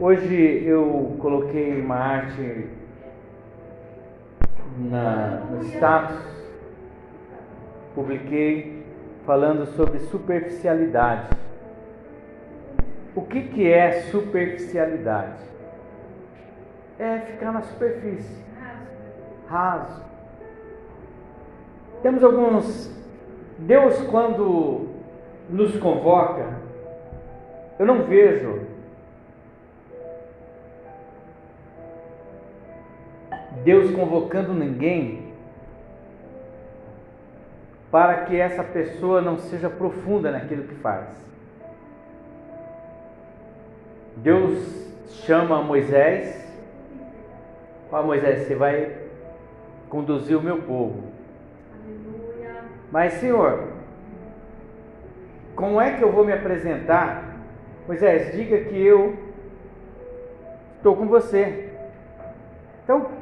Hoje eu coloquei uma arte na, no status, publiquei falando sobre superficialidade. O que, que é superficialidade? É ficar na superfície, raso. Temos alguns. Deus, quando nos convoca, eu não vejo Deus convocando ninguém para que essa pessoa não seja profunda naquilo que faz. Deus chama Moisés, ó Moisés, você vai conduzir o meu povo. Mas Senhor, como é que eu vou me apresentar? Moisés, diga que eu estou com você. Então,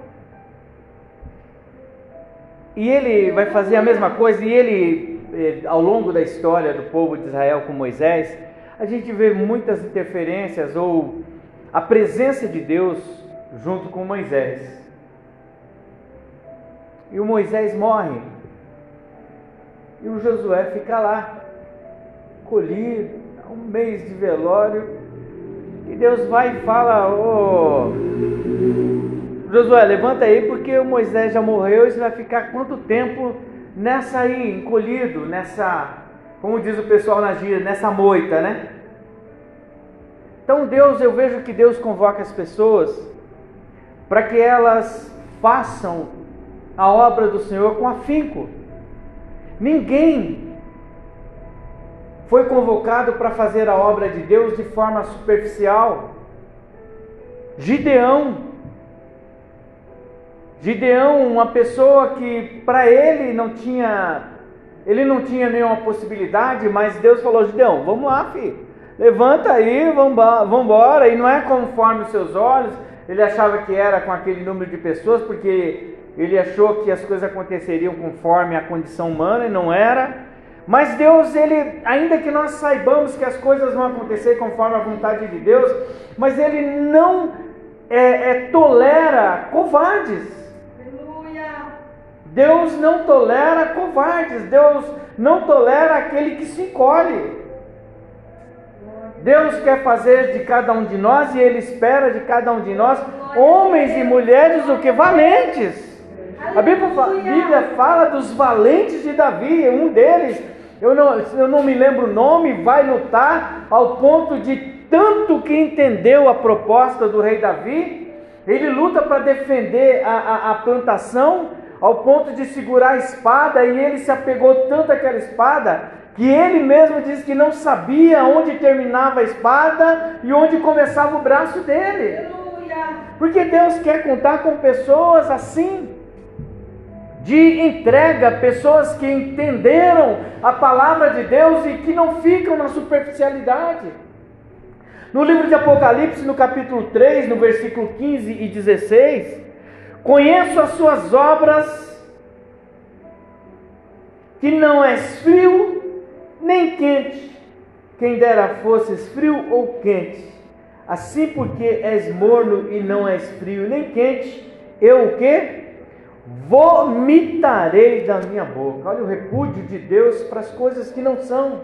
e ele vai fazer a mesma coisa, e ele, eh, ao longo da história do povo de Israel com Moisés, a gente vê muitas interferências ou a presença de Deus junto com Moisés. E o Moisés morre, e o Josué fica lá, colhido, um mês de velório, e Deus vai e fala: Ô. Oh, Josué, levanta aí porque o Moisés já morreu e você vai ficar quanto tempo nessa aí, encolhido, nessa, como diz o pessoal na gíria, nessa moita, né? Então Deus, eu vejo que Deus convoca as pessoas para que elas façam a obra do Senhor com afinco. Ninguém foi convocado para fazer a obra de Deus de forma superficial. Gideão Gideão, uma pessoa que para ele não tinha, ele não tinha nenhuma possibilidade, mas Deus falou: Gideão, vamos lá, filho, levanta aí, vamos embora. E não é conforme os seus olhos. Ele achava que era com aquele número de pessoas, porque ele achou que as coisas aconteceriam conforme a condição humana e não era. Mas Deus, ele, ainda que nós saibamos que as coisas vão acontecer conforme a vontade de Deus, mas ele não é, é, tolera covardes. Deus não tolera covardes, Deus não tolera aquele que se encolhe. Deus quer fazer de cada um de nós e Ele espera de cada um de nós homens e mulheres o que valentes. A Bíblia, a Bíblia fala dos valentes de Davi, um deles, eu não, eu não me lembro o nome, vai lutar ao ponto de tanto que entendeu a proposta do rei Davi, ele luta para defender a, a, a plantação ao ponto de segurar a espada, e ele se apegou tanto àquela espada, que ele mesmo diz que não sabia onde terminava a espada e onde começava o braço dele. Porque Deus quer contar com pessoas assim, de entrega, pessoas que entenderam a palavra de Deus e que não ficam na superficialidade. No livro de Apocalipse, no capítulo 3, no versículo 15 e 16, Conheço as suas obras, que não és frio nem quente. Quem dera fosses frio ou quente. Assim porque és morno e não és frio nem quente, eu o que? Vomitarei da minha boca. Olha o repúdio de Deus para as coisas que não são.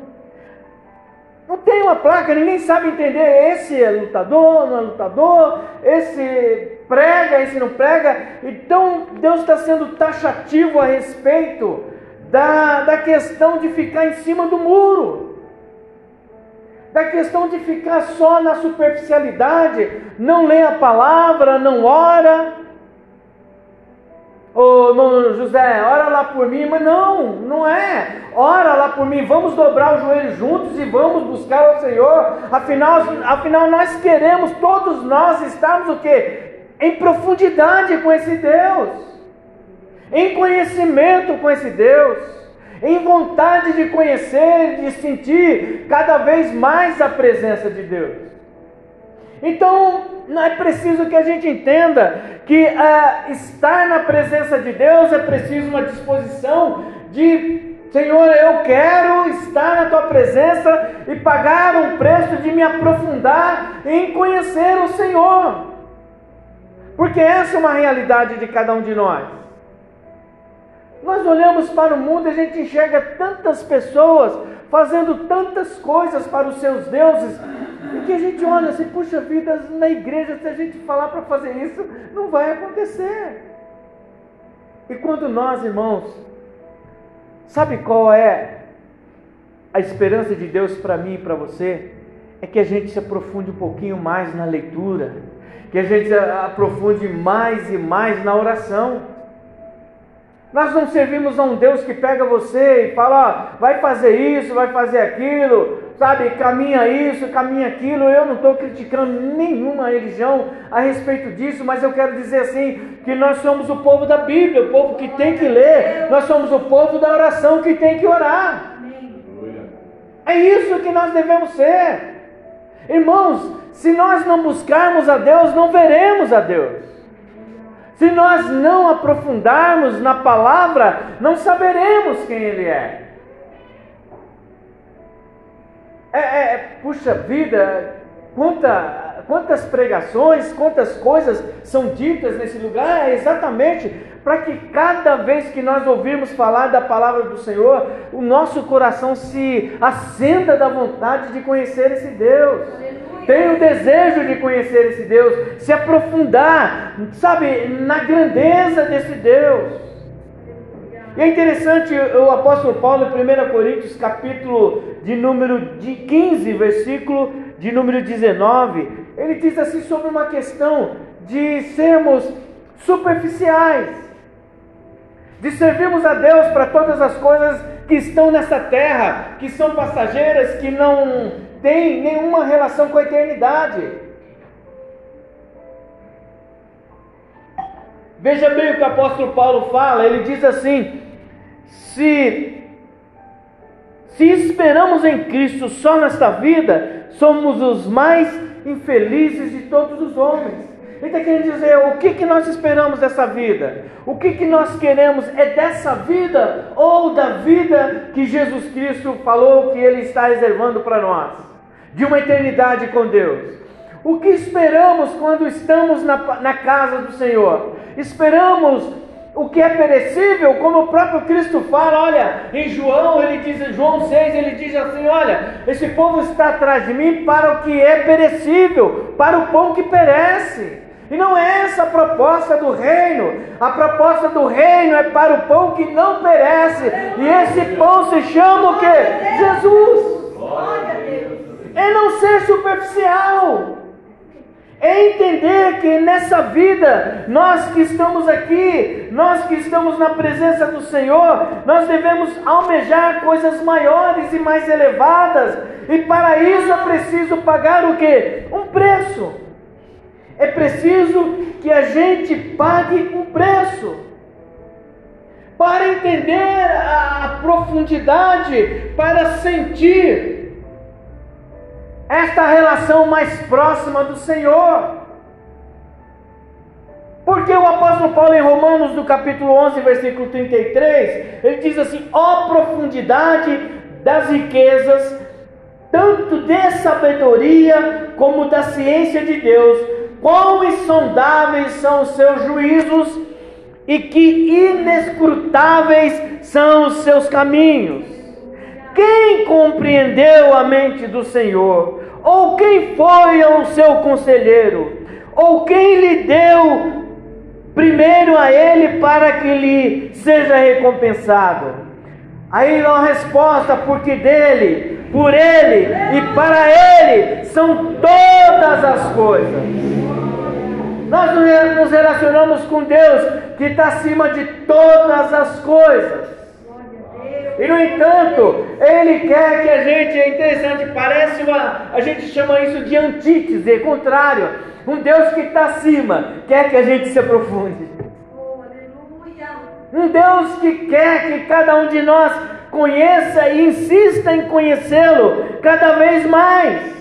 Não tem uma placa, ninguém sabe entender. Esse é lutador, não é lutador, esse prega, esse não prega. Então Deus está sendo taxativo a respeito da, da questão de ficar em cima do muro, da questão de ficar só na superficialidade, não lê a palavra, não ora. Ô José, ora lá por mim, mas não, não é. Ora lá por mim, vamos dobrar os joelhos juntos e vamos buscar o Senhor. Afinal, afinal nós queremos, todos nós estamos o quê? Em profundidade com esse Deus, em conhecimento com esse Deus, em vontade de conhecer, de sentir cada vez mais a presença de Deus. Então, é preciso que a gente entenda que uh, estar na presença de Deus é preciso uma disposição de Senhor, eu quero estar na tua presença e pagar um preço de me aprofundar em conhecer o Senhor. Porque essa é uma realidade de cada um de nós. Nós olhamos para o mundo e a gente enxerga tantas pessoas fazendo tantas coisas para os seus deuses, e que a gente olha assim, puxa vida, na igreja, se a gente falar para fazer isso, não vai acontecer. E quando nós, irmãos, Sabe qual é a esperança de Deus para mim e para você? É que a gente se aprofunde um pouquinho mais na leitura, que a gente aprofunde mais e mais na oração. Nós não servimos a um Deus que pega você e fala, ó, vai fazer isso, vai fazer aquilo, sabe, caminha isso, caminha aquilo. Eu não estou criticando nenhuma religião a respeito disso, mas eu quero dizer assim: que nós somos o povo da Bíblia, o povo que tem que ler, nós somos o povo da oração que tem que orar. É isso que nós devemos ser. Irmãos, se nós não buscarmos a Deus, não veremos a Deus. Se nós não aprofundarmos na palavra, não saberemos quem Ele é. É, é, é, puxa vida, quanta, quantas pregações, quantas coisas são ditas nesse lugar, é exatamente para que cada vez que nós ouvirmos falar da palavra do Senhor, o nosso coração se acenda da vontade de conhecer esse Deus. Tem o desejo de conhecer esse Deus, se aprofundar, sabe, na grandeza desse Deus. E é interessante o apóstolo Paulo em 1 Coríntios, capítulo de número de 15, versículo de número 19, ele diz assim sobre uma questão de sermos superficiais, de servirmos a Deus para todas as coisas que estão nessa terra, que são passageiras, que não têm nenhuma relação com a eternidade. Veja bem o que o apóstolo Paulo fala, ele diz assim: se, se esperamos em Cristo só nesta vida, somos os mais infelizes de todos os homens. Ele está querendo dizer, o que, que nós esperamos dessa vida? O que, que nós queremos é dessa vida ou da vida que Jesus Cristo falou que Ele está reservando para nós? De uma eternidade com Deus. O que esperamos quando estamos na, na casa do Senhor? Esperamos o que é perecível, como o próprio Cristo fala, olha, em João, ele diz, João 6, ele diz assim: olha, esse povo está atrás de mim para o que é perecível, para o pão que perece. E não é essa a proposta do reino. A proposta do reino é para o pão que não perece. E esse pão se chama o que? Jesus. É não ser superficial é entender que nessa vida, nós que estamos aqui, nós que estamos na presença do Senhor, nós devemos almejar coisas maiores e mais elevadas, e para isso é preciso pagar o que? Um preço. É preciso que a gente pague um preço. Para entender a profundidade, para sentir esta relação mais próxima do Senhor. Porque o apóstolo Paulo, em Romanos, no capítulo 11, versículo 33, ele diz assim: ó profundidade das riquezas, tanto de sabedoria como da ciência de Deus, quão insondáveis são os seus juízos e que inescrutáveis são os seus caminhos. Quem compreendeu a mente do Senhor? Ou quem foi o seu conselheiro? Ou quem lhe deu primeiro a ele para que lhe seja recompensado? Aí a resposta, porque dele, por ele e para ele são todas as coisas. Nós nos relacionamos com Deus que está acima de todas as coisas. E no entanto, ele quer que a gente, é interessante, parece uma, a gente chama isso de antítese, contrário. Um Deus que está acima, quer que a gente se aprofunde. Um Deus que quer que cada um de nós conheça e insista em conhecê-lo cada vez mais.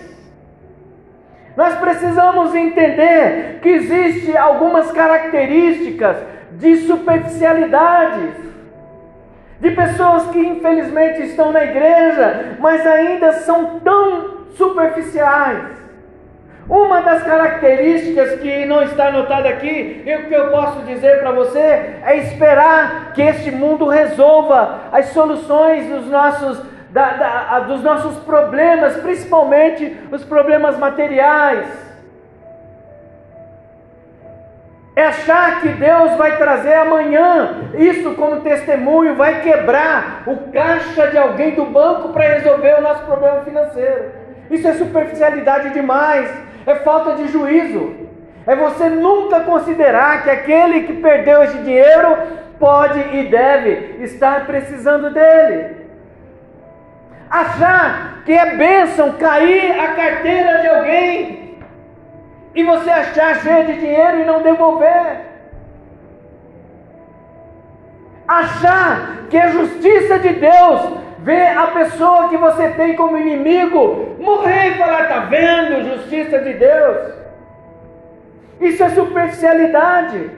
Nós precisamos entender que existe algumas características de superficialidades de pessoas que infelizmente estão na igreja, mas ainda são tão superficiais. Uma das características que não está anotada aqui, e o que eu posso dizer para você, é esperar que este mundo resolva as soluções dos nossos, da, da, dos nossos problemas, principalmente os problemas materiais. É achar que Deus vai trazer amanhã isso como testemunho, vai quebrar o caixa de alguém do banco para resolver o nosso problema financeiro. Isso é superficialidade demais, é falta de juízo. É você nunca considerar que aquele que perdeu esse dinheiro pode e deve estar precisando dele. Achar que é bênção cair a carteira de alguém e você achar cheio de dinheiro e não devolver. Achar que a justiça de Deus ver a pessoa que você tem como inimigo morrer e falar: está vendo, justiça de Deus. Isso é superficialidade.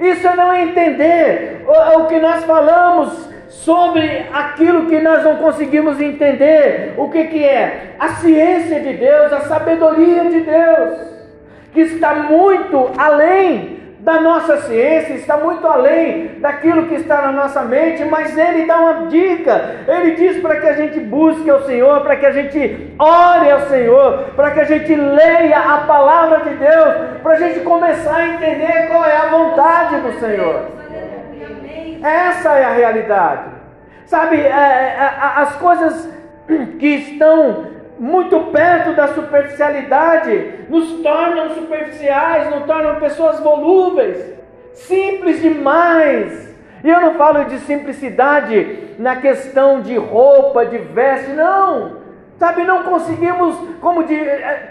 Isso é não entender o, o que nós falamos sobre aquilo que nós não conseguimos entender. O que, que é? A ciência de Deus, a sabedoria de Deus, que está muito além da nossa ciência, está muito além daquilo que está na nossa mente, mas ele dá uma dica. Ele diz para que a gente busque ao Senhor, para que a gente ore ao Senhor, para que a gente leia a palavra de Deus, para a gente começar a entender qual é a vontade do Senhor. Essa é a realidade. Sabe, é, é, é, as coisas que estão muito perto da superficialidade nos tornam superficiais, nos tornam pessoas volúveis, simples demais. E eu não falo de simplicidade na questão de roupa, de veste, não. Sabe, não conseguimos, como de,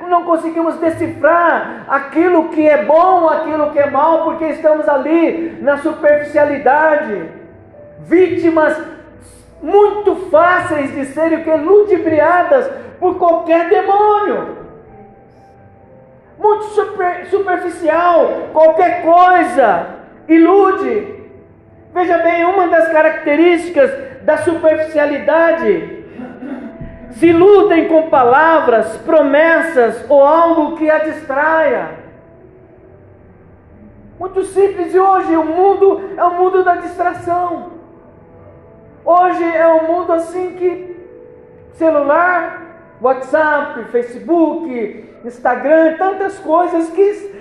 não conseguimos decifrar aquilo que é bom, aquilo que é mal, porque estamos ali na superficialidade, vítimas muito fáceis de serem que ludibriadas por qualquer demônio. Muito super, superficial, qualquer coisa ilude. Veja bem, uma das características da superficialidade se iludem com palavras, promessas ou algo que a distraia. Muito simples, e hoje o mundo é o mundo da distração. Hoje é um mundo assim que celular, WhatsApp, Facebook, Instagram, tantas coisas que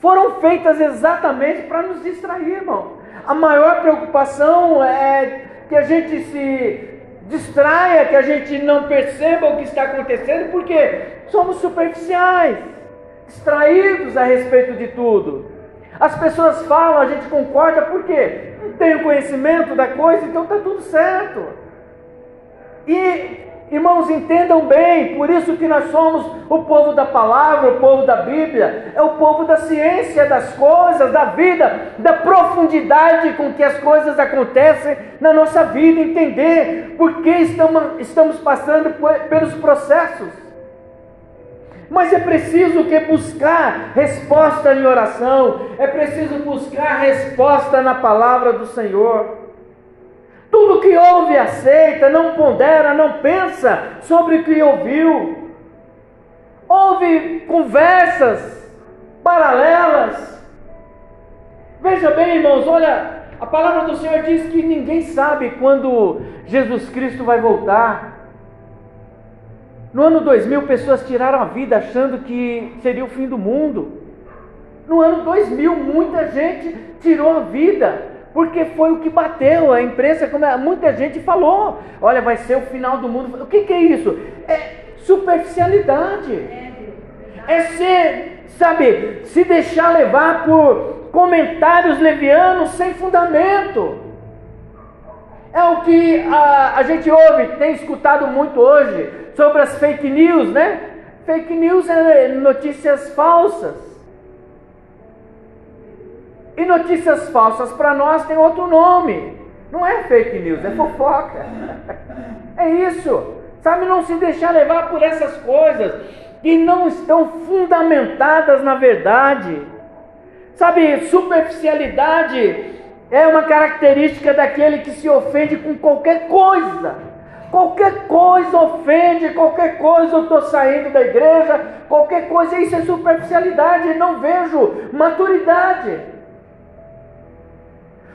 foram feitas exatamente para nos distrair, irmão. A maior preocupação é que a gente se distraia, que a gente não perceba o que está acontecendo, porque somos superficiais, distraídos a respeito de tudo. As pessoas falam, a gente concorda, por quê? Não tenho conhecimento da coisa, então está tudo certo. E Irmãos, entendam bem, por isso que nós somos o povo da palavra, o povo da Bíblia, é o povo da ciência das coisas, da vida, da profundidade com que as coisas acontecem na nossa vida, entender por que estamos, estamos passando pelos processos. Mas é preciso que buscar resposta em oração, é preciso buscar resposta na palavra do Senhor. Tudo que ouve aceita, não pondera, não pensa sobre o que ouviu. Ouve conversas paralelas. Veja bem, irmãos, olha, a palavra do Senhor diz que ninguém sabe quando Jesus Cristo vai voltar. No ano 2000, pessoas tiraram a vida achando que seria o fim do mundo. No ano 2000, muita gente tirou a vida porque foi o que bateu. A imprensa, como é, muita gente falou: olha, vai ser o final do mundo. O que, que é isso? É superficialidade. É ser, sabe, se deixar levar por comentários levianos sem fundamento. É o que a, a gente ouve, tem escutado muito hoje sobre as fake news, né? Fake news é notícias falsas. E notícias falsas para nós tem outro nome. Não é fake news, é fofoca. É isso. Sabe, não se deixar levar por essas coisas que não estão fundamentadas na verdade. Sabe, superficialidade É uma característica daquele que se ofende com qualquer coisa. Qualquer coisa ofende, qualquer coisa eu estou saindo da igreja, qualquer coisa, isso é superficialidade, não vejo maturidade.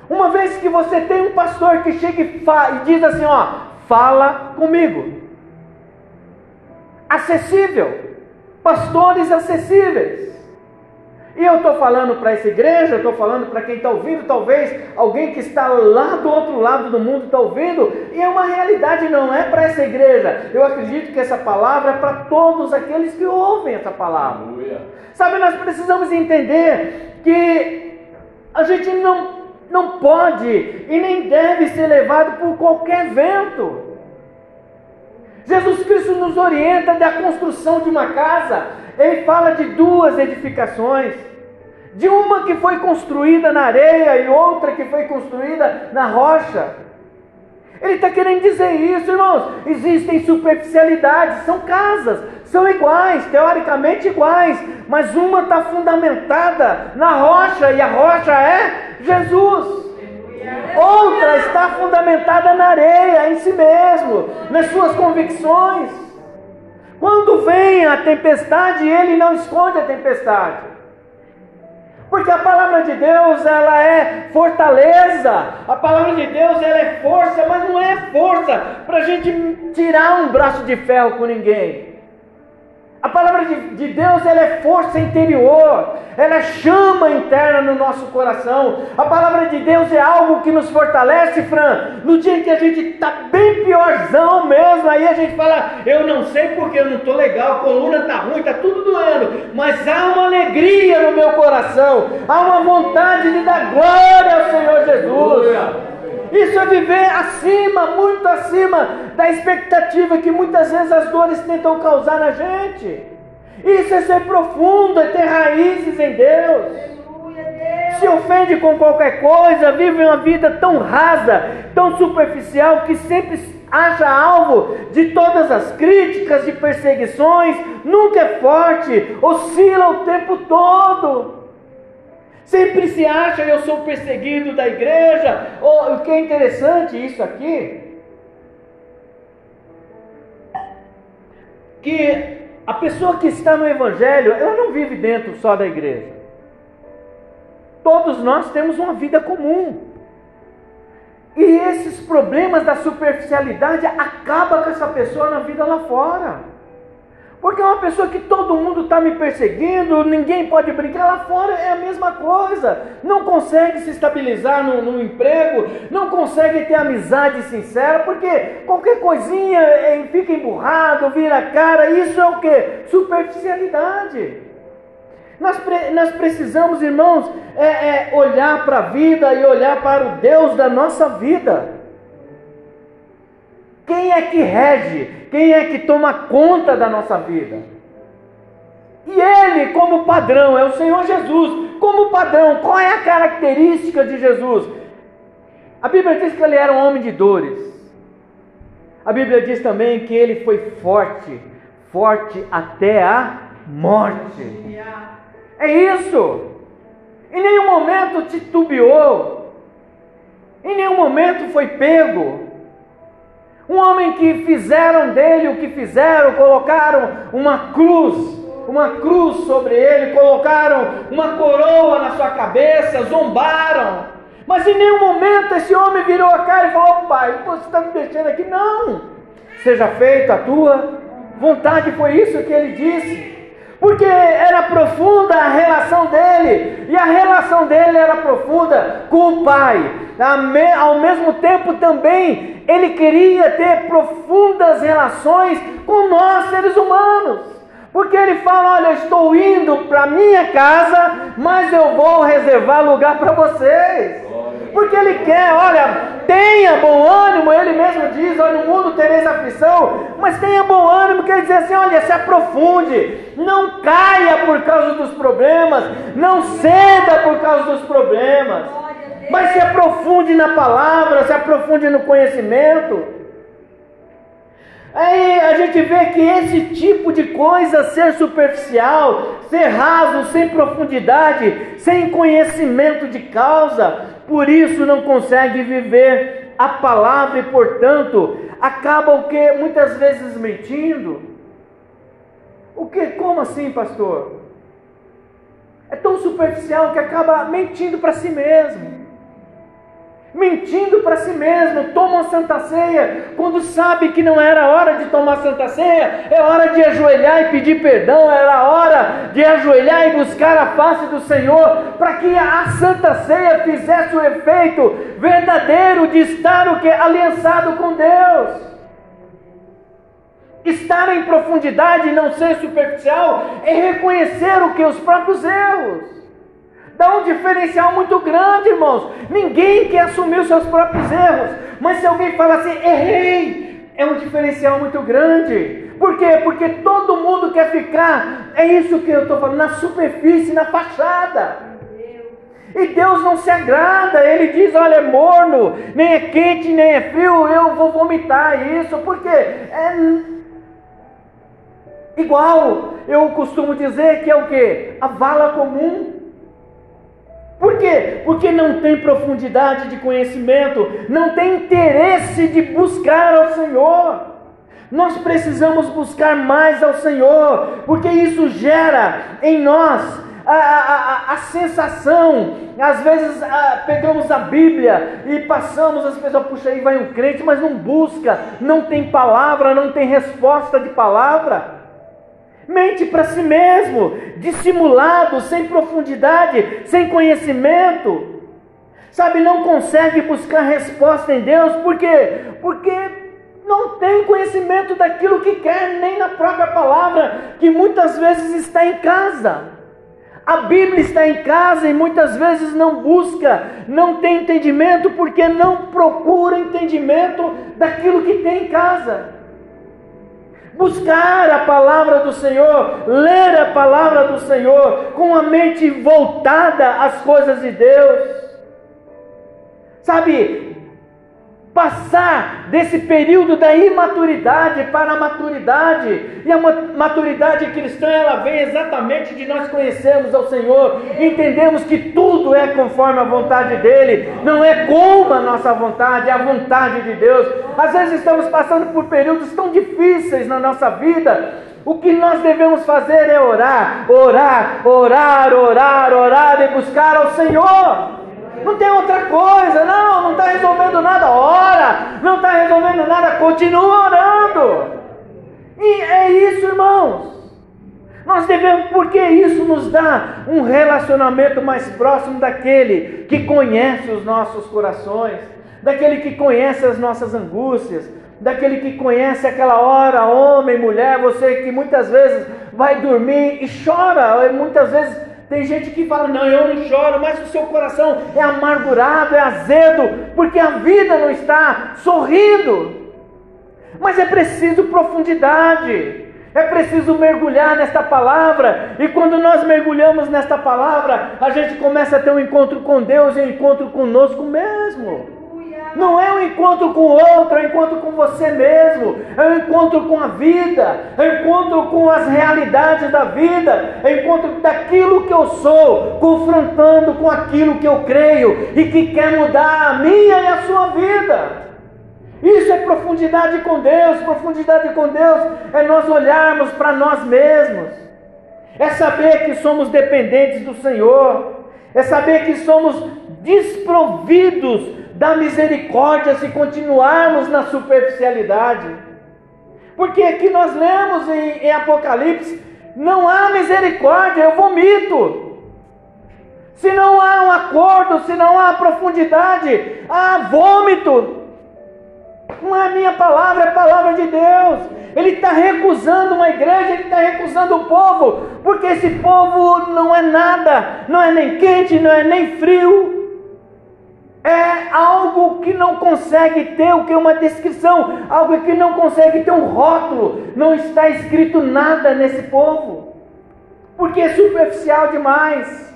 Uma vez que você tem um pastor que chega e, e diz assim: Ó, fala comigo, acessível, pastores acessíveis. E eu estou falando para essa igreja, estou falando para quem está ouvindo, talvez alguém que está lá do outro lado do mundo está ouvindo, e é uma realidade, não é para essa igreja. Eu acredito que essa palavra é para todos aqueles que ouvem essa palavra. Sabe, nós precisamos entender que a gente não, não pode e nem deve ser levado por qualquer vento. Jesus Cristo nos orienta da construção de uma casa ele fala de duas edificações. De uma que foi construída na areia e outra que foi construída na rocha. Ele está querendo dizer isso, irmãos. Existem superficialidades, são casas, são iguais, teoricamente iguais, mas uma está fundamentada na rocha e a rocha é Jesus. Outra está fundamentada na areia, em si mesmo, nas suas convicções. Quando vem a tempestade, ele não esconde a tempestade. Porque a palavra de Deus, ela é fortaleza. A palavra de Deus, ela é força, mas não é força para a gente tirar um braço de ferro com ninguém. A palavra de, de, Deus ela é força interior, ela é chama interna no nosso coração. A palavra de Deus é algo que nos fortalece, Fran. No dia que a gente está bem piorzão mesmo, aí a gente fala: Eu não sei porque eu não estou legal, a coluna está ruim, está tudo doendo, mas há uma alegria no meu coração, há uma vontade de dar glória ao Senhor Jesus. Isso é viver acima, muito acima da expectativa que muitas vezes as dores tentam causar na gente. Isso é ser profundo, é ter raízes em Deus. Se ofende com qualquer coisa, vive uma vida tão rasa, tão superficial, que sempre acha alvo de todas as críticas, de perseguições, nunca é forte, oscila o tempo todo. Sempre se acha eu sou perseguido da igreja. Oh, o que é interessante isso aqui, que a pessoa que está no evangelho, ela não vive dentro só da igreja. Todos nós temos uma vida comum. E esses problemas da superficialidade acabam com essa pessoa na vida lá fora. Porque é uma pessoa que todo mundo está me perseguindo, ninguém pode brincar, lá fora é a mesma coisa. Não consegue se estabilizar no, no emprego, não consegue ter amizade sincera, porque qualquer coisinha é, fica emburrado, vira cara, isso é o que? Superficialidade. Nós, nós precisamos, irmãos, é, é, olhar para a vida e olhar para o Deus da nossa vida. Quem é que rege? Quem é que toma conta da nossa vida? E ele, como padrão, é o Senhor Jesus. Como padrão, qual é a característica de Jesus? A Bíblia diz que ele era um homem de dores. A Bíblia diz também que ele foi forte, forte até a morte. É isso. Em nenhum momento titubeou. Em nenhum momento foi pego. Um homem que fizeram dele o que fizeram, colocaram uma cruz, uma cruz sobre ele, colocaram uma coroa na sua cabeça, zombaram. Mas em nenhum momento esse homem virou a cara e falou: Pai, você está me deixando aqui? Não, seja feita a tua vontade, foi isso que ele disse porque era profunda a relação dele, e a relação dele era profunda com o Pai. Ao mesmo tempo também ele queria ter profundas relações com nós seres humanos. Porque ele fala: Olha, estou indo para minha casa, mas eu vou reservar lugar para vocês. Porque ele quer, olha, tenha bom ânimo, ele mesmo diz: Olha, no mundo tereis aflição, mas tenha bom ânimo, quer dizer assim: olha, se aprofunde, não caia por causa dos problemas, não ceda por causa dos problemas, mas se aprofunde na palavra, se aprofunde no conhecimento. Aí a gente vê que esse tipo de coisa, ser superficial, ser raso, sem profundidade, sem conhecimento de causa, por isso não consegue viver a palavra e, portanto, acaba o que? Muitas vezes mentindo. O que? Como assim, pastor? É tão superficial que acaba mentindo para si mesmo mentindo para si mesmo, toma a santa ceia, quando sabe que não era hora de tomar santa ceia, é hora de ajoelhar e pedir perdão, era hora de ajoelhar e buscar a face do Senhor, para que a santa ceia fizesse o efeito verdadeiro de estar o que aliançado com Deus. Estar em profundidade e não ser superficial é reconhecer o que? Os próprios erros dá um diferencial muito grande, irmãos. Ninguém quer assumir os seus próprios erros, mas se alguém fala assim, errei, é um diferencial muito grande. Por quê? Porque todo mundo quer ficar, é isso que eu estou falando, na superfície, na fachada. E Deus não se agrada, Ele diz: olha, é morno, nem é quente, nem é frio, eu vou vomitar isso, porque é igual, eu costumo dizer que é o que? A vala comum. Por quê? Porque não tem profundidade de conhecimento, não tem interesse de buscar ao Senhor. Nós precisamos buscar mais ao Senhor, porque isso gera em nós a, a, a, sensação. Às vezes a, pegamos a Bíblia e passamos, as pessoas, puxa, aí vai um crente, mas não busca, não tem palavra, não tem resposta de palavra mente para si mesmo, dissimulado, sem profundidade, sem conhecimento. Sabe, não consegue buscar resposta em Deus, por quê? Porque não tem conhecimento daquilo que quer, nem na própria palavra, que muitas vezes está em casa. A Bíblia está em casa e muitas vezes não busca, não tem entendimento, porque não procura entendimento daquilo que tem em casa buscar a palavra do Senhor, ler a palavra do Senhor, com a mente voltada às coisas de Deus. Sabe, passar desse período da imaturidade para a maturidade. E a maturidade cristã, ela vem exatamente de nós conhecermos ao Senhor, entendemos que tudo é conforme a vontade dele, não é como a nossa vontade, é a vontade de Deus. Às vezes estamos passando por períodos tão difíceis na nossa vida, o que nós devemos fazer é orar, orar, orar, orar, orar e buscar ao Senhor. Não tem outra coisa, não, não está resolvendo nada, ora, não está resolvendo nada, continua orando. E é isso, irmãos. Nós devemos, porque isso nos dá um relacionamento mais próximo daquele que conhece os nossos corações, daquele que conhece as nossas angústias, daquele que conhece aquela hora, homem, mulher, você que muitas vezes vai dormir e chora, muitas vezes tem gente que fala: Não, eu não choro, mas o seu coração é amargurado, é azedo, porque a vida não está sorrindo. Mas é preciso profundidade, é preciso mergulhar nesta palavra, e quando nós mergulhamos nesta palavra, a gente começa a ter um encontro com Deus e um encontro conosco mesmo. Não é um encontro com outro, é um encontro com você mesmo, é um encontro com a vida, é um encontro com as realidades da vida, é um encontro daquilo que eu sou, confrontando com aquilo que eu creio e que quer mudar a minha e a sua vida. Isso é profundidade com Deus. Profundidade com Deus é nós olharmos para nós mesmos, é saber que somos dependentes do Senhor, é saber que somos desprovidos da misericórdia se continuarmos na superficialidade. Porque aqui nós lemos em, em Apocalipse: não há misericórdia, eu vomito. Se não há um acordo, se não há profundidade, há vômito. Não é minha palavra, é a palavra de Deus. Ele está recusando uma igreja, ele está recusando o povo, porque esse povo não é nada, não é nem quente, não é nem frio é algo que não consegue ter o que uma descrição, algo que não consegue ter um rótulo, não está escrito nada nesse povo, porque é superficial demais.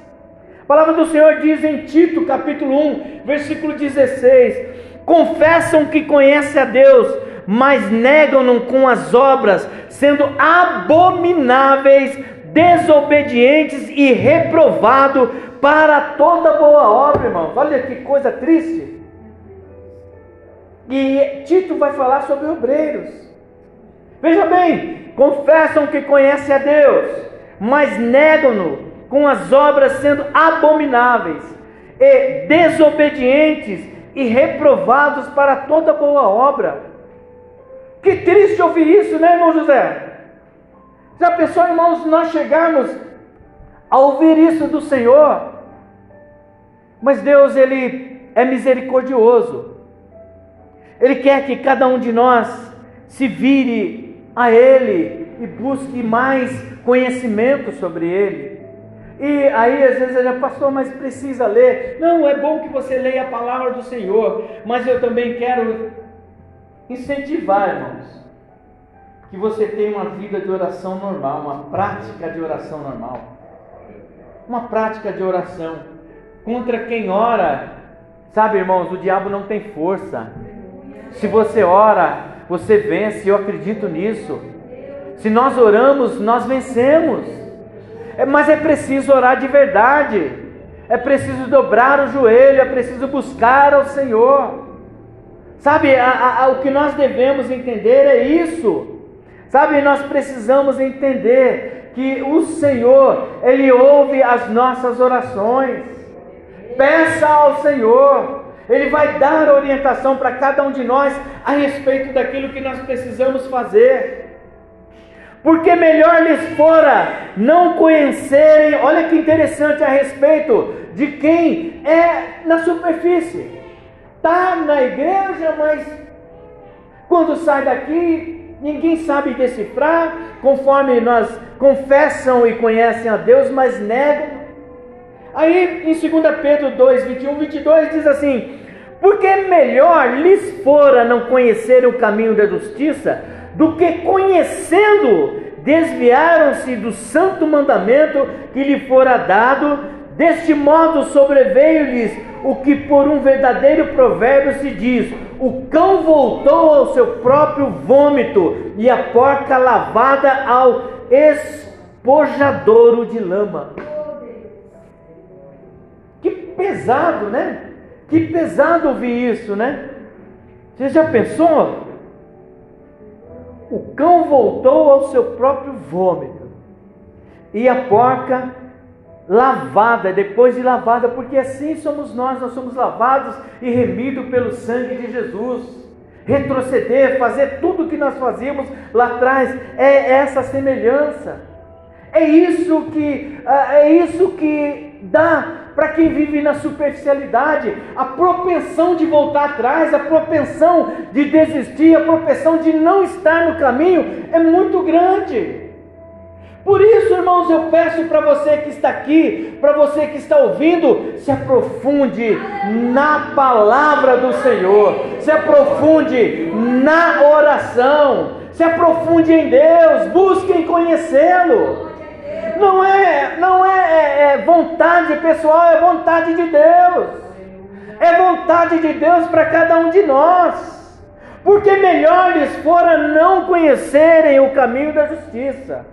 A palavra do Senhor diz em Tito, capítulo 1, versículo 16: confessam que conhecem a Deus, mas negam-no com as obras, sendo abomináveis desobedientes e reprovado para toda boa obra, irmãos. Olha que coisa triste. E Tito vai falar sobre obreiros. Veja bem, confessam que conhecem a Deus, mas negam-no com as obras sendo abomináveis e desobedientes e reprovados para toda boa obra. Que triste ouvir isso, né, irmão José? Já pensou, irmãos, nós chegarmos a ouvir isso do Senhor? Mas Deus, Ele é misericordioso. Ele quer que cada um de nós se vire a Ele e busque mais conhecimento sobre Ele. E aí, às vezes, ele pastor, mas precisa ler. Não, é bom que você leia a palavra do Senhor, mas eu também quero incentivar, irmãos, que você tenha uma vida de oração normal, uma prática de oração normal. Uma prática de oração. Contra quem ora, sabe, irmãos, o diabo não tem força. Se você ora, você vence, eu acredito nisso. Se nós oramos, nós vencemos. É, mas é preciso orar de verdade. É preciso dobrar o joelho, é preciso buscar ao Senhor. Sabe, a, a, o que nós devemos entender é isso. Sabe, nós precisamos entender que o Senhor, Ele ouve as nossas orações. Peça ao Senhor, Ele vai dar orientação para cada um de nós a respeito daquilo que nós precisamos fazer porque melhor lhes fora não conhecerem, olha que interessante a respeito de quem é na superfície. Está na igreja, mas quando sai daqui, ninguém sabe decifrar, conforme nós confessam e conhecem a Deus, mas negam. Aí em 2 Pedro 2, 21, 22 diz assim: Porque melhor lhes fora não conhecer o caminho da justiça do que conhecendo, desviaram-se do santo mandamento que lhe fora dado, deste modo sobreveio-lhes o que por um verdadeiro provérbio se diz: o cão voltou ao seu próprio vômito, e a porca lavada ao espojadouro de lama. Que pesado, né? Que pesado ouvir isso, né? Você já pensou? O cão voltou ao seu próprio vômito, e a porca lavada, depois de lavada, porque assim somos nós, nós somos lavados e remidos pelo sangue de Jesus. Retroceder, fazer tudo o que nós fazíamos lá atrás, é essa semelhança. É isso que ah, é isso que dá para quem vive na superficialidade, a propensão de voltar atrás, a propensão de desistir, a propensão de não estar no caminho é muito grande. Por isso, irmãos, eu peço para você que está aqui, para você que está ouvindo, se aprofunde na palavra do Senhor, se aprofunde na oração, se aprofunde em Deus, busquem conhecê-lo. Não é, não é, é, é vontade pessoal, é vontade de Deus. É vontade de Deus para cada um de nós. Porque melhor lhes fora não conhecerem o caminho da justiça,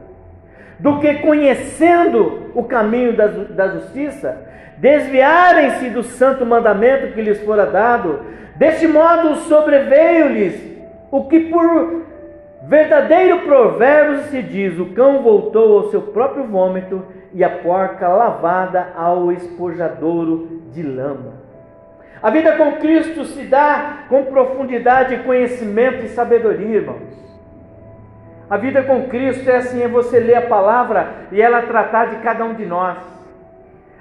do que conhecendo o caminho da, da justiça, desviarem-se do santo mandamento que lhes fora dado. Deste modo sobreveio-lhes o que por Verdadeiro provérbio se diz: o cão voltou ao seu próprio vômito e a porca lavada ao espojadouro de lama. A vida com Cristo se dá com profundidade, conhecimento e sabedoria, irmãos. A vida com Cristo é assim: é você ler a palavra e ela tratar de cada um de nós.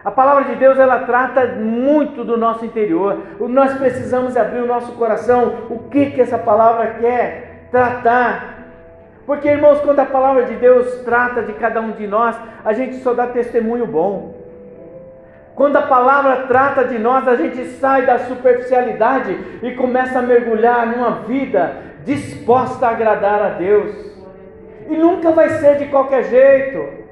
A palavra de Deus ela trata muito do nosso interior. Nós precisamos abrir o nosso coração. O que que essa palavra quer tratar? Porque, irmãos, quando a palavra de Deus trata de cada um de nós, a gente só dá testemunho bom. Quando a palavra trata de nós, a gente sai da superficialidade e começa a mergulhar numa vida disposta a agradar a Deus. E nunca vai ser de qualquer jeito.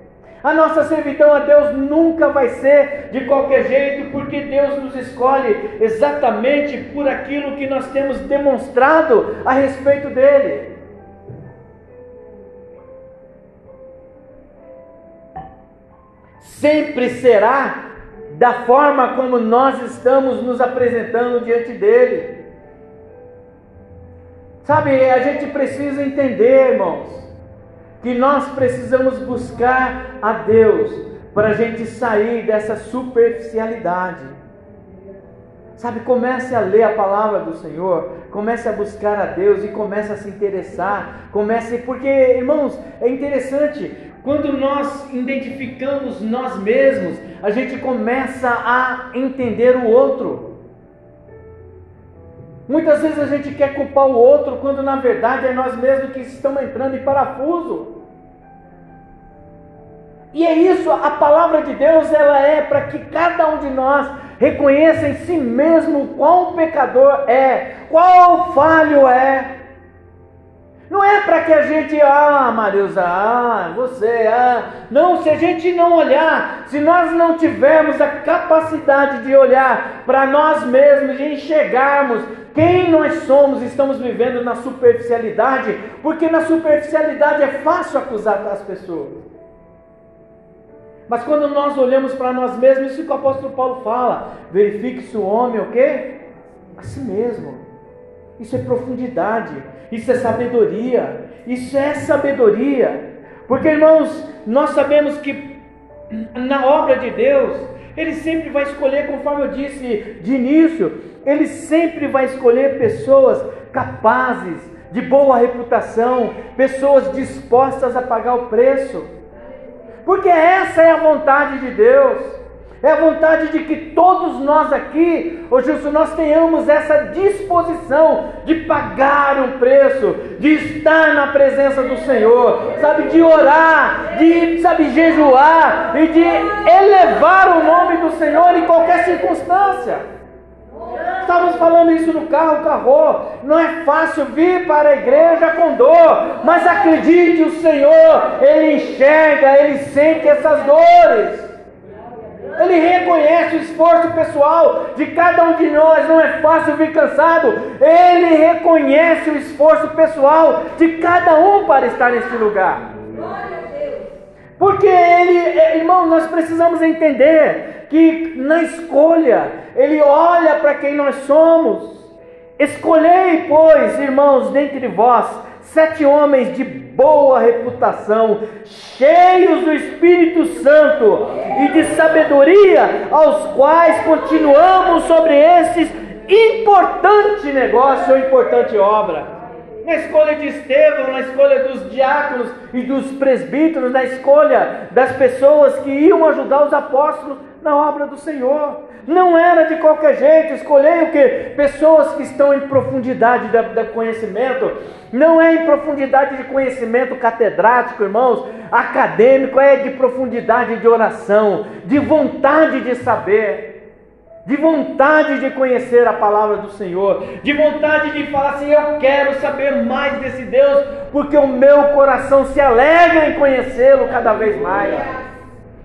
A nossa servidão a Deus nunca vai ser de qualquer jeito, porque Deus nos escolhe exatamente por aquilo que nós temos demonstrado a respeito dele. sempre será da forma como nós estamos nos apresentando diante dele. Sabe, a gente precisa entender, irmãos, que nós precisamos buscar a Deus para a gente sair dessa superficialidade. Sabe, comece a ler a palavra do Senhor, comece a buscar a Deus e comece a se interessar. Comece, porque, irmãos, é interessante, quando nós identificamos nós mesmos, a gente começa a entender o outro. Muitas vezes a gente quer culpar o outro, quando na verdade é nós mesmos que estamos entrando em parafuso. E é isso, a palavra de Deus, ela é para que cada um de nós reconheça em si mesmo qual pecador é, qual falho é. Não é para que a gente, ah, Marilza, ah, você, ah. Não, se a gente não olhar, se nós não tivermos a capacidade de olhar para nós mesmos e enxergarmos quem nós somos, estamos vivendo na superficialidade, porque na superficialidade é fácil acusar as pessoas. Mas quando nós olhamos para nós mesmos, isso que o apóstolo Paulo fala, verifique se o homem o quê? A si mesmo. Isso é profundidade, isso é sabedoria, isso é sabedoria. Porque, irmãos, nós sabemos que na obra de Deus, Ele sempre vai escolher, conforme eu disse de início, Ele sempre vai escolher pessoas capazes, de boa reputação, pessoas dispostas a pagar o preço. Porque essa é a vontade de Deus. É a vontade de que todos nós aqui, ô Gilson, nós tenhamos essa disposição de pagar um preço, de estar na presença do Senhor, sabe, de orar, de, sabe, jejuar e de elevar o nome do Senhor em qualquer circunstância. Estávamos falando isso no carro, carro. Não é fácil vir para a igreja com dor, mas acredite, o Senhor, Ele enxerga, Ele sente essas dores. Ele reconhece o esforço pessoal de cada um de nós, não é fácil vir cansado. Ele reconhece o esforço pessoal de cada um para estar nesse lugar. Porque ele, irmão, nós precisamos entender que na escolha, ele olha para quem nós somos. Escolhei, pois, irmãos, dentre vós, sete homens de boa reputação, cheios do Espírito Santo e de sabedoria, aos quais continuamos sobre esses importante negócio ou importante obra na escolha de Estevão, na escolha dos diáconos e dos presbíteros, na escolha das pessoas que iam ajudar os apóstolos na obra do Senhor. Não era de qualquer jeito, escolhei o que? Pessoas que estão em profundidade de conhecimento. Não é em profundidade de conhecimento catedrático, irmãos, acadêmico, é de profundidade de oração, de vontade de saber de vontade de conhecer a palavra do Senhor, de vontade de falar assim: eu quero saber mais desse Deus, porque o meu coração se alegra em conhecê-lo cada vez mais.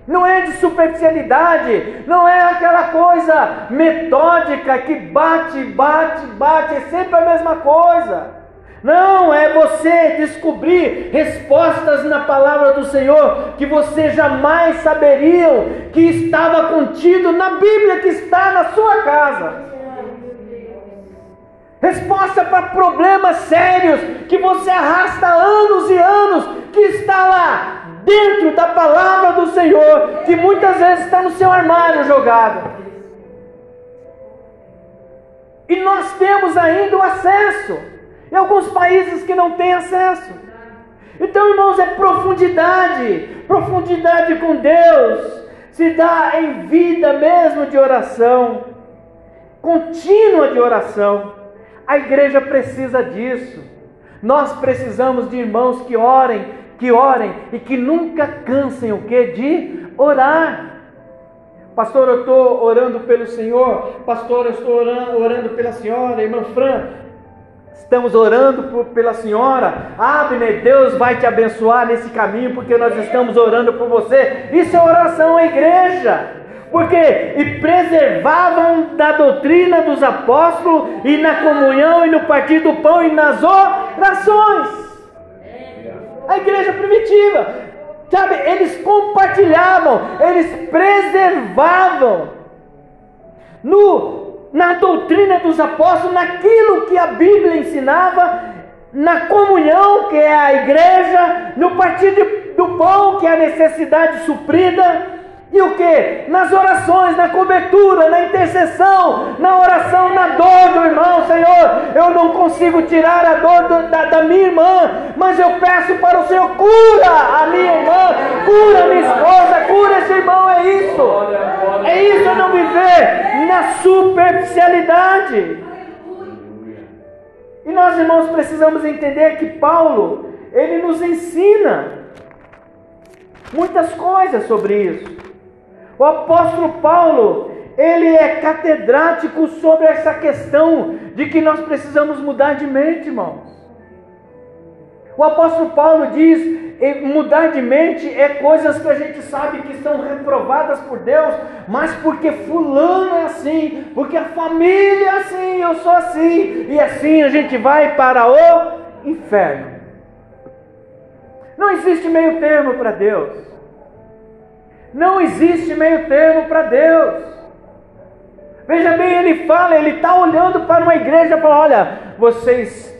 Não é de superficialidade, não é aquela coisa metódica que bate, bate, bate, é sempre a mesma coisa. Não, é você descobrir respostas na palavra do Senhor que você jamais saberiam que estava contido na Bíblia que está na sua casa. Resposta para problemas sérios que você arrasta anos e anos, que está lá dentro da palavra do Senhor, que muitas vezes está no seu armário jogado. E nós temos ainda o acesso. Em alguns países que não têm acesso. Então, irmãos, é profundidade, profundidade com Deus, se dá em vida mesmo de oração, contínua de oração. A igreja precisa disso. Nós precisamos de irmãos que orem, que orem e que nunca cansem o que? De orar. Pastor, eu estou orando pelo Senhor. Pastor, eu estou orando, orando pela senhora, irmã Fran. Estamos orando por, pela senhora. Abner, Deus vai te abençoar nesse caminho, porque nós estamos orando por você. Isso é oração à igreja. Porque e preservavam da doutrina dos apóstolos e na comunhão e no partir do pão e nas orações. A igreja primitiva. Sabe, eles compartilhavam, eles preservavam no, na doutrina dos apóstolos, naquilo que a Bíblia ensinava, na comunhão, que é a igreja, no partir do pão, que é a necessidade suprida, e o que? Nas orações, na cobertura, na intercessão, na oração, na dor do irmão, Senhor. Eu não consigo tirar a dor do, da, da, minha irmã, mas eu peço para o Senhor, cura a minha irmã, cura a minha esposa, cura esse irmão. É isso. É isso, não viver na superficialidade. E nós, irmãos, precisamos entender que Paulo, ele nos ensina muitas coisas sobre isso. O apóstolo Paulo, ele é catedrático sobre essa questão de que nós precisamos mudar de mente, irmãos. O apóstolo Paulo diz: mudar de mente é coisas que a gente sabe que são reprovadas por Deus, mas porque fulano é assim, porque a família é assim, eu sou assim, e assim a gente vai para o inferno. Não existe meio termo para Deus. Não existe meio termo para Deus. Veja bem, ele fala, ele está olhando para uma igreja e fala: olha, vocês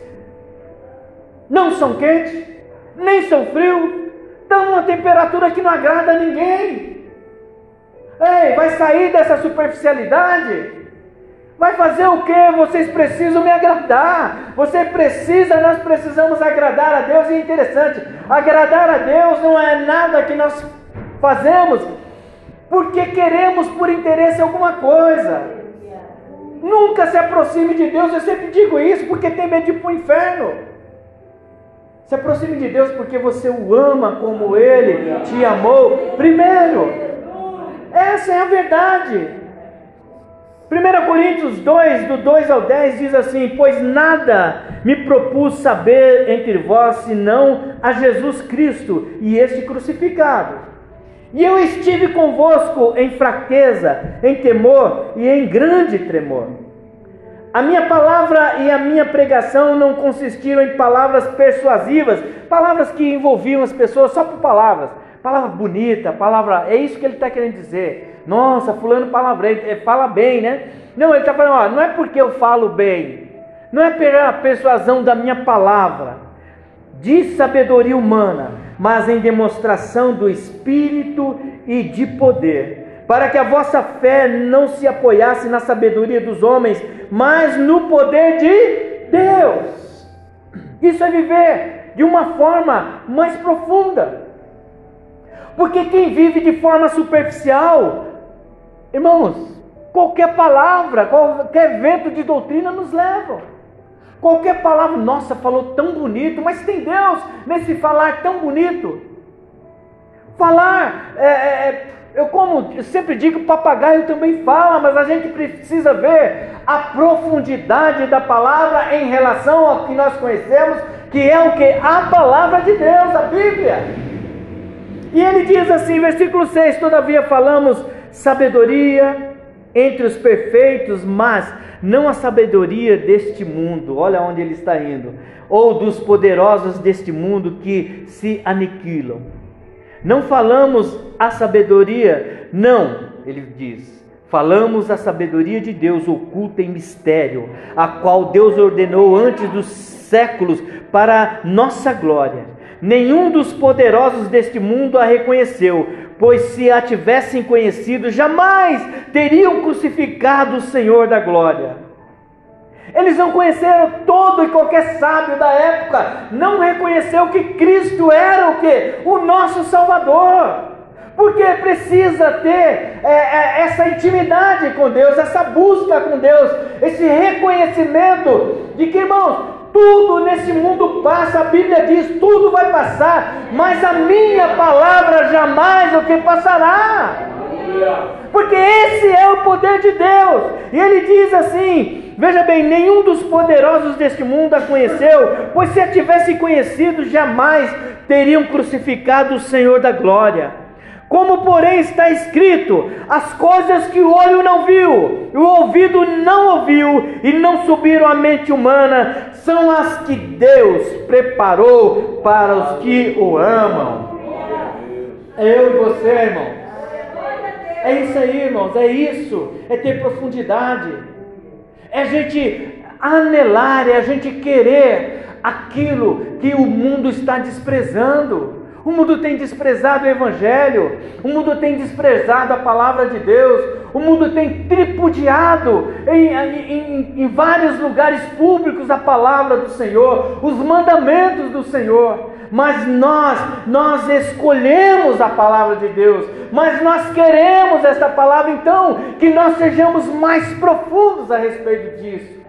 não são quentes, nem são frios, estão uma temperatura que não agrada a ninguém. Ei, vai sair dessa superficialidade? Vai fazer o que? Vocês precisam me agradar. Você precisa, nós precisamos agradar a Deus. E é interessante, agradar a Deus não é nada que nós Fazemos porque queremos por interesse alguma coisa. Nunca se aproxime de Deus, eu sempre digo isso, porque tem medo de ir para o inferno. Se aproxime de Deus porque você o ama como Ele te amou primeiro. Essa é a verdade. 1 Coríntios 2, do 2 ao 10, diz assim: Pois nada me propus saber entre vós senão a Jesus Cristo e este crucificado. E eu estive convosco em fraqueza, em temor e em grande tremor. A minha palavra e a minha pregação não consistiram em palavras persuasivas, palavras que envolviam as pessoas só por palavras. Palavra bonita, palavra. É isso que ele está querendo dizer. Nossa, fulano palavra, fala bem, né? Não, ele está falando, ó, não é porque eu falo bem, não é pela persuasão da minha palavra, de sabedoria humana, mas em demonstração do Espírito e de poder, para que a vossa fé não se apoiasse na sabedoria dos homens, mas no poder de Deus. Isso é viver de uma forma mais profunda. Porque quem vive de forma superficial, irmãos, qualquer palavra, qualquer vento de doutrina nos leva. Qualquer palavra, nossa, falou tão bonito, mas tem Deus nesse falar tão bonito. Falar, é, é, é eu como eu sempre digo, papagaio também fala, mas a gente precisa ver a profundidade da palavra em relação ao que nós conhecemos, que é o que? A palavra de Deus, a Bíblia. E ele diz assim, versículo 6: Todavia falamos sabedoria entre os perfeitos, mas não a sabedoria deste mundo, olha onde ele está indo, ou dos poderosos deste mundo que se aniquilam. Não falamos a sabedoria, não, ele diz. Falamos a sabedoria de Deus oculta em mistério, a qual Deus ordenou antes dos séculos para nossa glória. Nenhum dos poderosos deste mundo a reconheceu, pois se a tivessem conhecido, jamais teriam crucificado o Senhor da glória. Eles não conheceram todo e qualquer sábio da época, não reconheceu que Cristo era o que? O nosso Salvador. Porque precisa ter é, é, essa intimidade com Deus, essa busca com Deus, esse reconhecimento de que, irmãos, tudo nesse mundo passa, a Bíblia diz, tudo vai passar, mas a minha palavra jamais o que passará. Porque esse é o poder de Deus. E ele diz assim: Veja bem, nenhum dos poderosos deste mundo a conheceu, pois se a tivesse conhecido, jamais teriam crucificado o Senhor da glória. Como, porém, está escrito: as coisas que o olho não viu, o ouvido não ouviu e não subiram à mente humana, são as que Deus preparou para os que o amam. Eu e você, irmão. É isso aí, irmãos, é isso. É ter profundidade. É a gente anelar, é a gente querer aquilo que o mundo está desprezando. O mundo tem desprezado o Evangelho, o mundo tem desprezado a palavra de Deus, o mundo tem tripudiado em, em, em, vários lugares públicos a palavra do Senhor, os mandamentos do Senhor. Mas nós, nós escolhemos a palavra de Deus, mas nós queremos esta palavra, então, que nós sejamos mais profundos a respeito disso,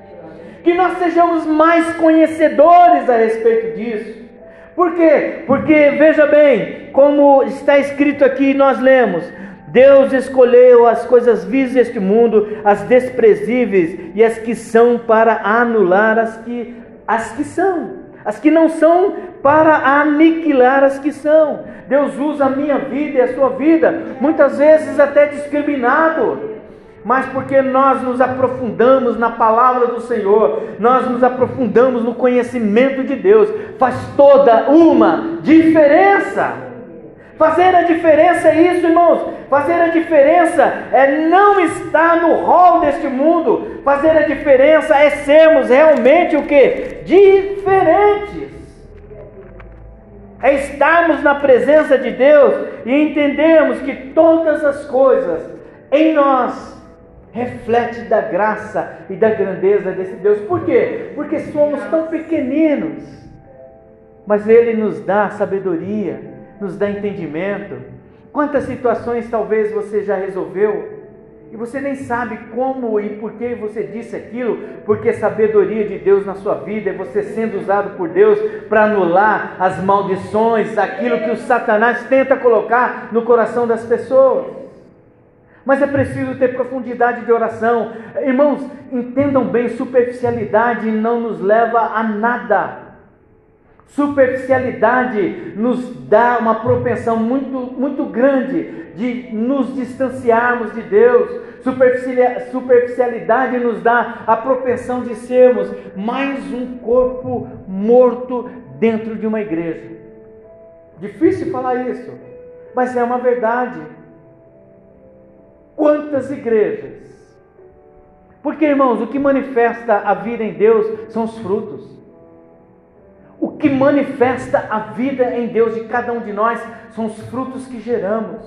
que nós sejamos mais conhecedores a respeito disso. Por quê? Porque veja bem, como está escrito aqui, nós lemos: Deus escolheu as coisas vis deste mundo, as desprezíveis e as que são para anular as que as que são, as que não são para aniquilar as que são. Deus usa a minha vida e a sua vida, muitas vezes até discriminado mas porque nós nos aprofundamos na palavra do Senhor, nós nos aprofundamos no conhecimento de Deus, faz toda uma diferença. Fazer a diferença é isso, irmãos. Fazer a diferença é não estar no rol deste mundo. Fazer a diferença é sermos realmente o que? Diferentes. É estarmos na presença de Deus e entendermos que todas as coisas em nós reflete da graça e da grandeza desse Deus. Por quê? Porque somos tão pequeninos, mas Ele nos dá sabedoria, nos dá entendimento. Quantas situações talvez você já resolveu e você nem sabe como e por que você disse aquilo, porque a sabedoria de Deus na sua vida é você sendo usado por Deus para anular as maldições, aquilo que o Satanás tenta colocar no coração das pessoas. Mas é preciso ter profundidade de oração. Irmãos, entendam bem: superficialidade não nos leva a nada. Superficialidade nos dá uma propensão muito, muito grande de nos distanciarmos de Deus. Superficialidade nos dá a propensão de sermos mais um corpo morto dentro de uma igreja. Difícil falar isso, mas é uma verdade. Quantas igrejas? Porque, irmãos, o que manifesta a vida em Deus são os frutos. O que manifesta a vida em Deus de cada um de nós são os frutos que geramos.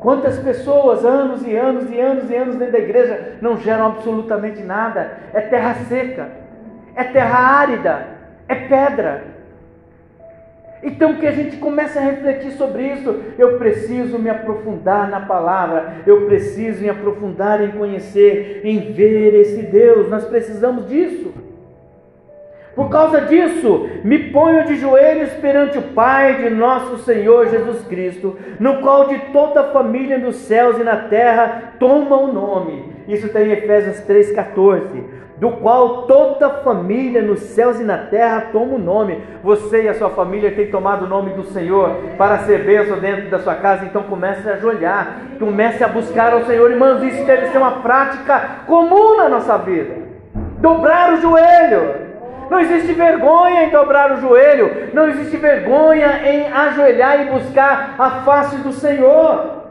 Quantas pessoas, anos e anos e anos e anos dentro da igreja, não geram absolutamente nada? É terra seca, é terra árida, é pedra. Então que a gente comece a refletir sobre isso. Eu preciso me aprofundar na palavra, eu preciso me aprofundar em conhecer, em ver esse Deus. Nós precisamos disso. Por causa disso, me ponho de joelhos perante o Pai de nosso Senhor Jesus Cristo, no qual de toda a família dos céus e na terra toma o nome. Isso está em Efésios 3,14 do qual toda família nos céus e na terra toma o nome. Você e a sua família têm tomado o nome do Senhor para ser bênção dentro da sua casa, então comece a ajoelhar, comece a buscar ao Senhor, irmãos. Isso deve ser uma prática comum na nossa vida. Dobrar o joelho. Não existe vergonha em dobrar o joelho, não existe vergonha em ajoelhar e buscar a face do Senhor.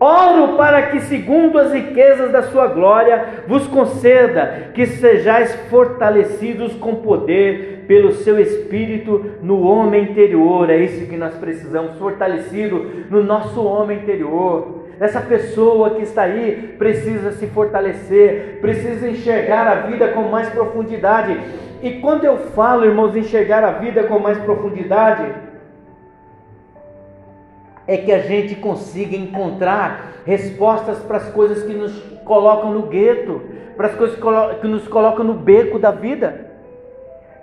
Oro para que, segundo as riquezas da sua glória, vos conceda que sejais fortalecidos com poder pelo seu espírito no homem interior. É isso que nós precisamos, fortalecido no nosso homem interior. Essa pessoa que está aí precisa se fortalecer, precisa enxergar a vida com mais profundidade. E quando eu falo, irmãos, enxergar a vida com mais profundidade, é que a gente consiga encontrar respostas para as coisas que nos colocam no gueto, para as coisas que nos colocam no beco da vida.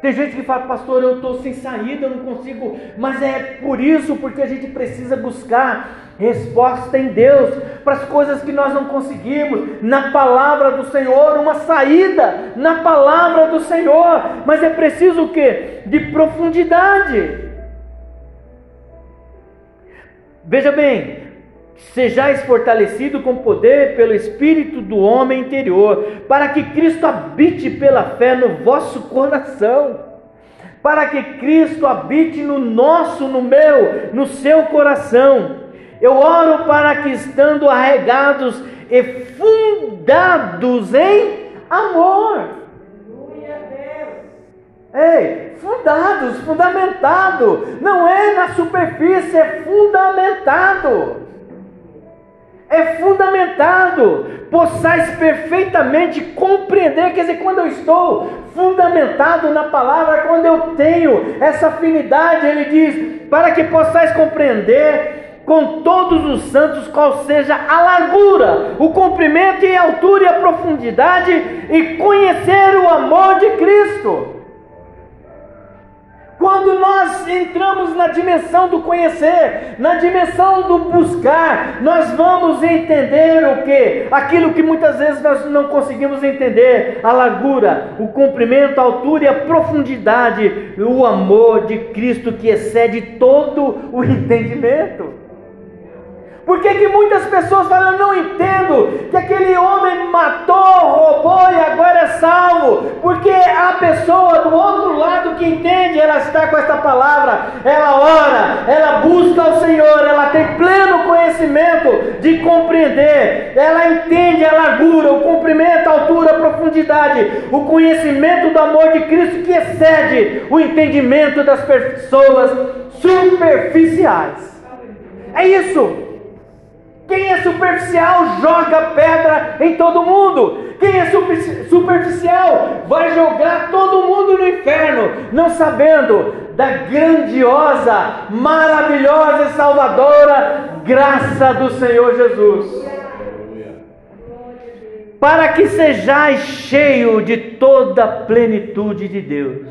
Tem gente que fala, pastor, eu estou sem saída, eu não consigo, mas é por isso, porque a gente precisa buscar resposta em Deus para as coisas que nós não conseguimos, na palavra do Senhor, uma saída na palavra do Senhor, mas é preciso o que? De profundidade. Veja bem, sejais fortalecido com poder pelo Espírito do homem interior, para que Cristo habite pela fé no vosso coração. para que Cristo habite no nosso, no meu, no seu coração. Eu oro para que, estando arregados e fundados em amor, Ei, fundados, fundamentado. Não é na superfície, é fundamentado. É fundamentado. Possais perfeitamente compreender. Quer dizer, quando eu estou fundamentado na palavra, quando eu tenho essa afinidade, ele diz, para que possais compreender com todos os santos qual seja a largura, o comprimento e a altura e a profundidade, e conhecer o amor de Cristo quando nós entramos na dimensão do conhecer, na dimensão do buscar, nós vamos entender o que? Aquilo que muitas vezes nós não conseguimos entender: a largura, o comprimento, a altura e a profundidade, o amor de Cristo que excede todo o entendimento. Por que, que muitas pessoas falam, eu não entendo que aquele homem matou, roubou e agora é salvo? Porque a pessoa do outro lado que entende, ela está com esta palavra, ela ora, ela busca o Senhor, ela tem pleno conhecimento de compreender, ela entende a largura, o comprimento, a altura, a profundidade, o conhecimento do amor de Cristo que excede o entendimento das pessoas superficiais. É isso. Quem é superficial joga pedra em todo mundo. Quem é superficial vai jogar todo mundo no inferno, não sabendo da grandiosa, maravilhosa e salvadora graça do Senhor Jesus. Para que sejais cheio de toda a plenitude de Deus.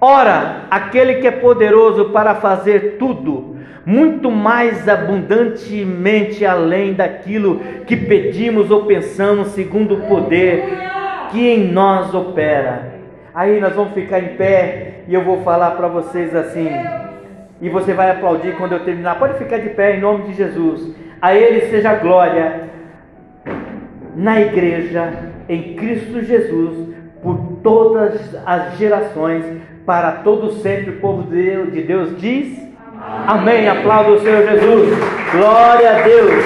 Ora, aquele que é poderoso para fazer tudo muito mais abundantemente além daquilo que pedimos ou pensamos, segundo o poder que em nós opera. Aí nós vamos ficar em pé e eu vou falar para vocês assim. E você vai aplaudir quando eu terminar. Pode ficar de pé em nome de Jesus. A Ele seja glória na igreja, em Cristo Jesus, por todas as gerações, para todo sempre. O povo de Deus diz. Amém. Aplauda o Senhor Jesus. Glória a Deus.